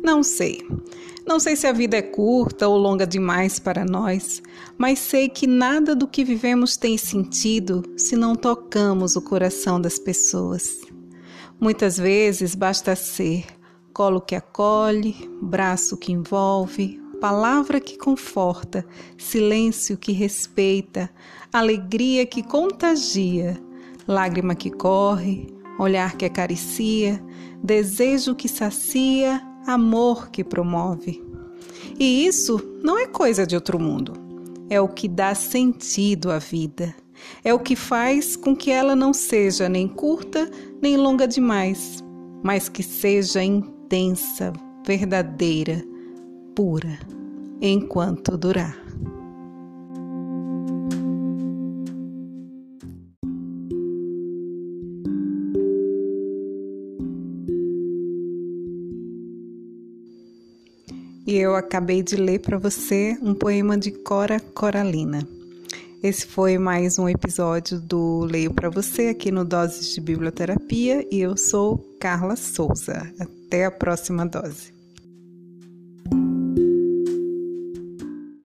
Não sei. Não sei se a vida é curta ou longa demais para nós, mas sei que nada do que vivemos tem sentido se não tocamos o coração das pessoas. Muitas vezes basta ser colo que acolhe, braço que envolve, palavra que conforta, silêncio que respeita, alegria que contagia, lágrima que corre, olhar que acaricia, desejo que sacia, amor que promove. E isso não é coisa de outro mundo. É o que dá sentido à vida. É o que faz com que ela não seja nem curta nem longa demais, mas que seja intensa, verdadeira, pura, enquanto durar. E eu acabei de ler para você um poema de Cora Coralina. Esse foi mais um episódio do Leio para você aqui no Doses de Biblioterapia e eu sou Carla Souza. Até a próxima dose.